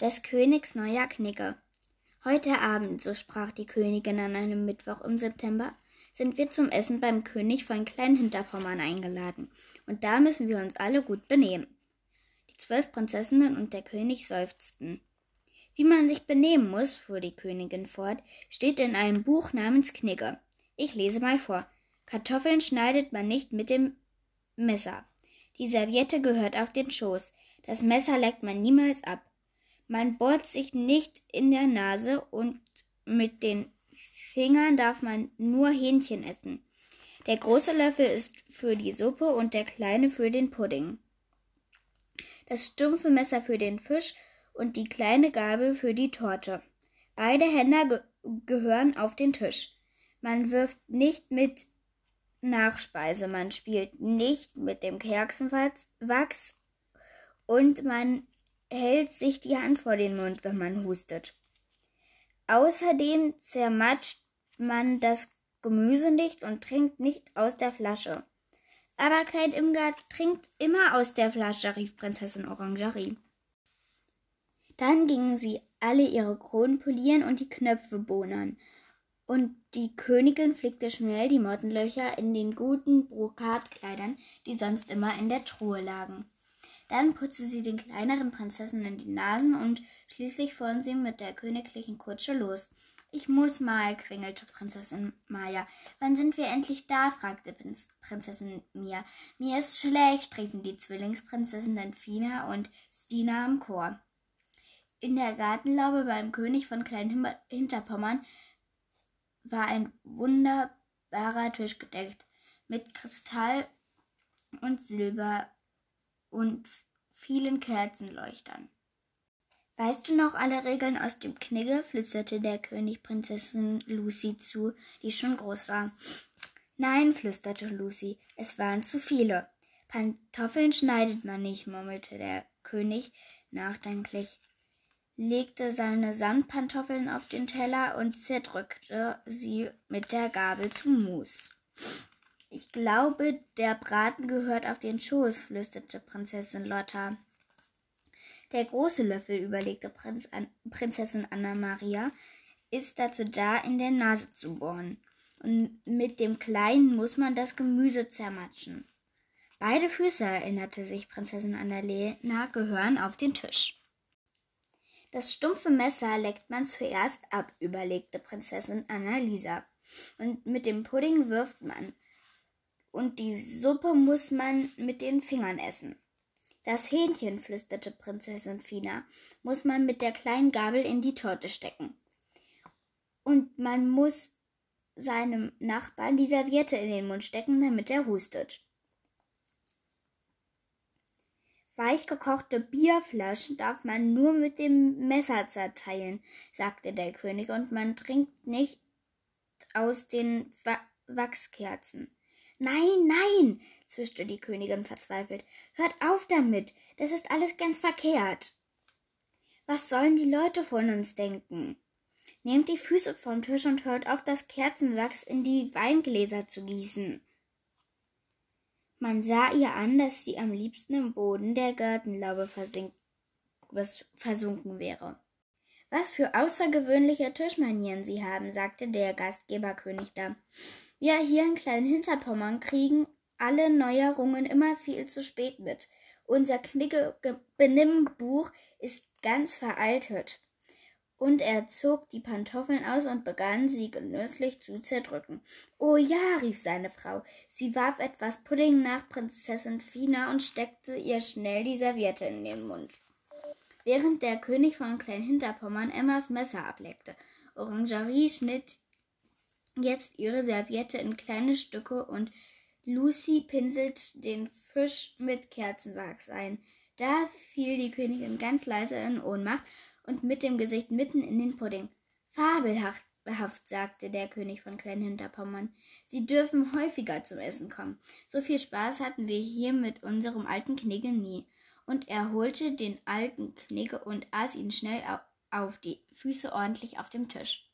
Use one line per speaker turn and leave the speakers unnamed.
Des Königs neuer Knigge. Heute Abend, so sprach die Königin an einem Mittwoch im September, sind wir zum Essen beim König von Kleinhinterpommern eingeladen, und da müssen wir uns alle gut benehmen. Die zwölf Prinzessinnen und der König seufzten. Wie man sich benehmen muss, fuhr die Königin fort, steht in einem Buch namens Knigge. Ich lese mal vor. Kartoffeln schneidet man nicht mit dem Messer. Die Serviette gehört auf den Schoß. Das Messer leckt man niemals ab. Man bohrt sich nicht in der Nase und mit den Fingern darf man nur Hähnchen essen. Der große Löffel ist für die Suppe und der kleine für den Pudding. Das stumpfe Messer für den Fisch und die kleine Gabel für die Torte. Beide Hände ge gehören auf den Tisch. Man wirft nicht mit Nachspeise, man spielt nicht mit dem Kerzenwachs und man hält sich die Hand vor den Mund, wenn man hustet. Außerdem zermatscht man das Gemüse nicht und trinkt nicht aus der Flasche. Aber Klein Imgard trinkt immer aus der Flasche, rief Prinzessin Orangerie. Dann gingen sie alle ihre Kronen polieren und die Knöpfe bohnern. Und die Königin flickte schnell die Mottenlöcher in den guten Brokatkleidern, die sonst immer in der Truhe lagen. Dann putzte sie den kleineren Prinzessinnen die Nasen und schließlich fuhren sie mit der königlichen Kutsche los. Ich muss mal, kringelte Prinzessin Maya. Wann sind wir endlich da? fragte Prinzessin Mia. Mir ist schlecht, riefen die Zwillingsprinzessinnen Fina und Stina im Chor. In der Gartenlaube beim König von Klein Hinterpommern war ein wunderbarer Tisch gedeckt mit Kristall und Silber und vielen Kerzenleuchtern. Weißt du noch alle Regeln aus dem Knigge? flüsterte der König Prinzessin Lucy zu, die schon groß war. Nein, flüsterte Lucy, es waren zu viele. Pantoffeln schneidet man nicht, murmelte der König nachdenklich, legte seine Sandpantoffeln auf den Teller und zerdrückte sie mit der Gabel zum Mus. Ich glaube, der Braten gehört auf den Schoß, flüsterte Prinzessin Lotta. Der große Löffel, überlegte Prinz An Prinzessin Anna Maria, ist dazu da, in der Nase zu bohren. Und mit dem kleinen muss man das Gemüse zermatschen. Beide Füße, erinnerte sich Prinzessin Annalena, gehören auf den Tisch. Das stumpfe Messer leckt man zuerst ab, überlegte Prinzessin Annalisa. Und mit dem Pudding wirft man und die Suppe muss man mit den Fingern essen. Das Hähnchen, flüsterte Prinzessin Fina, muss man mit der kleinen Gabel in die Torte stecken. Und man muss seinem Nachbarn die Serviette in den Mund stecken, damit er hustet. Weichgekochte Bierflaschen darf man nur mit dem Messer zerteilen, sagte der König, und man trinkt nicht aus den Wachskerzen. Nein, nein, zischte die Königin verzweifelt. Hört auf damit. Das ist alles ganz verkehrt. Was sollen die Leute von uns denken? Nehmt die Füße vom Tisch und hört auf, das Kerzenwachs in die Weingläser zu gießen. Man sah ihr an, dass sie am liebsten im Boden der Gartenlaube versunken wäre. Was für außergewöhnliche Tischmanieren Sie haben, sagte der Gastgeberkönig da. Wir hier in Klein Hinterpommern kriegen alle Neuerungen immer viel zu spät mit. Unser Knigge-Benimmbuch ist ganz veraltet. Und er zog die Pantoffeln aus und begann, sie genüsslich zu zerdrücken. Oh ja, rief seine Frau. Sie warf etwas Pudding nach Prinzessin Fina und steckte ihr schnell die Serviette in den Mund. Während der König von Klein Hinterpommern Emmas Messer ableckte. Orangerie schnitt jetzt ihre Serviette in kleine Stücke und Lucy pinselt den Fisch mit Kerzenwachs ein. Da fiel die Königin ganz leise in Ohnmacht und mit dem Gesicht mitten in den Pudding. Fabelhaft, sagte der König von Kleinhinterpommern. Sie dürfen häufiger zum Essen kommen. So viel Spaß hatten wir hier mit unserem alten Knigge nie. Und er holte den alten Knigge und aß ihn schnell auf die Füße ordentlich auf dem Tisch.